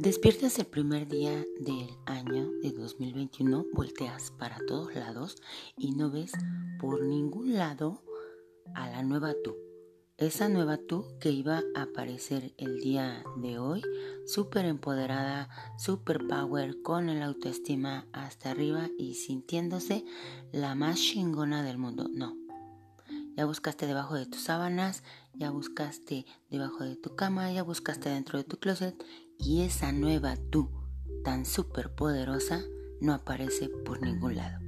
Despiertas el primer día del año de 2021, volteas para todos lados y no ves por ningún lado a la nueva tú. Esa nueva tú que iba a aparecer el día de hoy, súper empoderada, súper power, con el autoestima hasta arriba y sintiéndose la más chingona del mundo. No. Ya buscaste debajo de tus sábanas, ya buscaste debajo de tu cama, ya buscaste dentro de tu closet y esa nueva tú, tan súper poderosa, no aparece por ningún lado.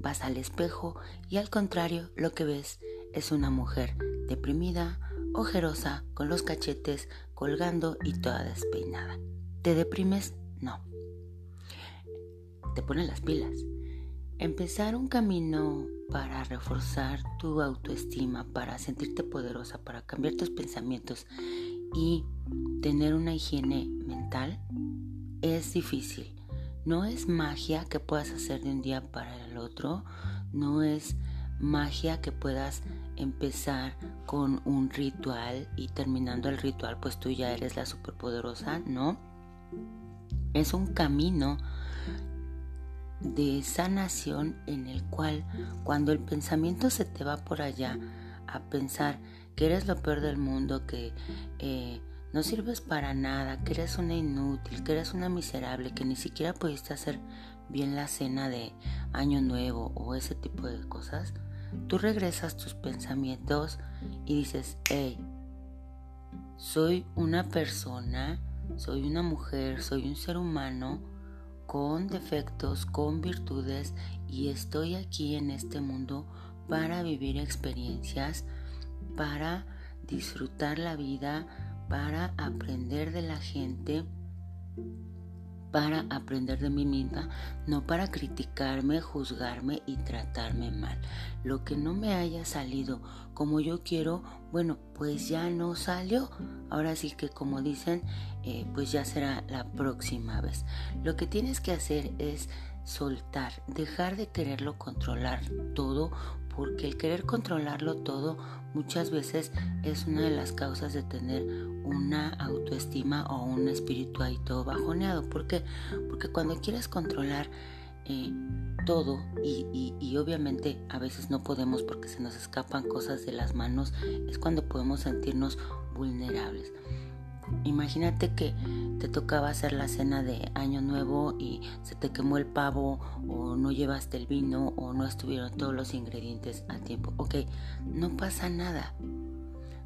Vas al espejo y al contrario lo que ves es una mujer deprimida, ojerosa, con los cachetes colgando y toda despeinada. ¿Te deprimes? No. Te ponen las pilas. Empezar un camino para reforzar tu autoestima, para sentirte poderosa, para cambiar tus pensamientos y tener una higiene mental es difícil. No es magia que puedas hacer de un día para el otro, no es magia que puedas empezar con un ritual y terminando el ritual pues tú ya eres la superpoderosa, no. Es un camino de sanación en el cual cuando el pensamiento se te va por allá a pensar que eres lo peor del mundo, que eh, no sirves para nada, que eres una inútil, que eres una miserable, que ni siquiera pudiste hacer bien la cena de año nuevo o ese tipo de cosas, tú regresas tus pensamientos y dices, hey, soy una persona, soy una mujer, soy un ser humano con defectos, con virtudes y estoy aquí en este mundo para vivir experiencias para disfrutar la vida, para aprender de la gente, para aprender de mí misma, no para criticarme, juzgarme y tratarme mal. Lo que no me haya salido como yo quiero, bueno, pues ya no salió. Ahora sí que como dicen, eh, pues ya será la próxima vez. Lo que tienes que hacer es soltar, dejar de quererlo controlar todo porque el querer controlarlo todo muchas veces es una de las causas de tener una autoestima o un espíritu ahí todo bajoneado. ¿Por qué? Porque cuando quieres controlar eh, todo y, y, obviamente a veces no podemos porque se nos escapan cosas de las manos, es cuando podemos sentirnos vulnerables. Imagínate que te tocaba hacer la cena de Año Nuevo y se te quemó el pavo o no llevaste el vino o no estuvieron todos los ingredientes a tiempo. Ok, no pasa nada.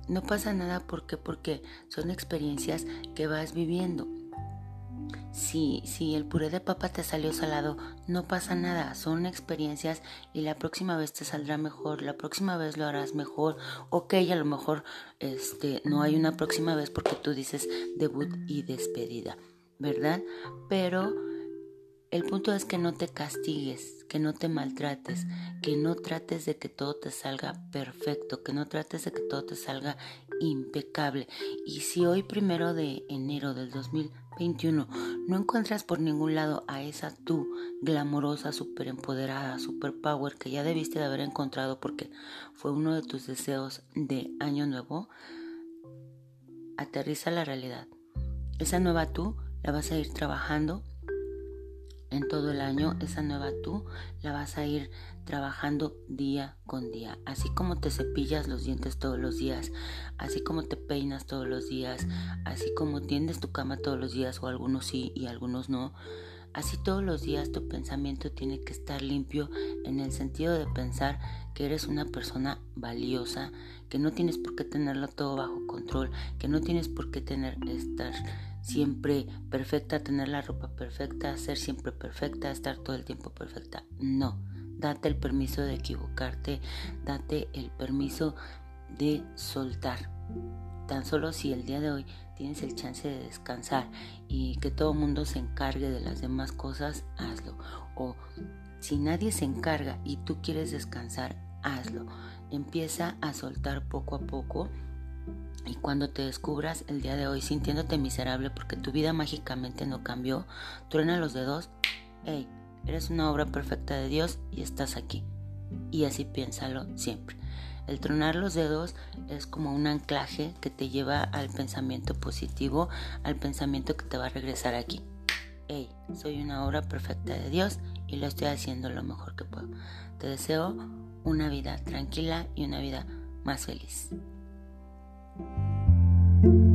No pasa nada porque porque son experiencias que vas viviendo. Si, si el puré de papa te salió salado, no pasa nada, son experiencias y la próxima vez te saldrá mejor, la próxima vez lo harás mejor. Ok, a lo mejor este, no hay una próxima vez porque tú dices debut y despedida, ¿verdad? Pero el punto es que no te castigues, que no te maltrates, que no trates de que todo te salga perfecto, que no trates de que todo te salga impecable. Y si hoy primero de enero del 2021 no encuentras por ningún lado a esa tú glamorosa, super empoderada, super power que ya debiste de haber encontrado porque fue uno de tus deseos de año nuevo, aterriza la realidad. Esa nueva tú la vas a ir trabajando en todo el año, esa nueva tú la vas a ir trabajando día con día. Así como te cepillas los dientes todos los días, así como te peinas todos los días, así como tiendes tu cama todos los días, o algunos sí y algunos no. Así todos los días tu pensamiento tiene que estar limpio en el sentido de pensar que eres una persona valiosa, que no tienes por qué tenerlo todo bajo control, que no tienes por qué tener estar siempre perfecta, tener la ropa perfecta, ser siempre perfecta, estar todo el tiempo perfecta. No, date el permiso de equivocarte, date el permiso de soltar. Tan solo si el día de hoy tienes el chance de descansar y que todo el mundo se encargue de las demás cosas, hazlo. O si nadie se encarga y tú quieres descansar, hazlo. Empieza a soltar poco a poco y cuando te descubras el día de hoy sintiéndote miserable porque tu vida mágicamente no cambió, truena los dedos, hey, eres una obra perfecta de Dios y estás aquí. Y así piénsalo siempre. El tronar los dedos es como un anclaje que te lleva al pensamiento positivo, al pensamiento que te va a regresar aquí. Hey, soy una obra perfecta de Dios y lo estoy haciendo lo mejor que puedo. Te deseo una vida tranquila y una vida más feliz. thank you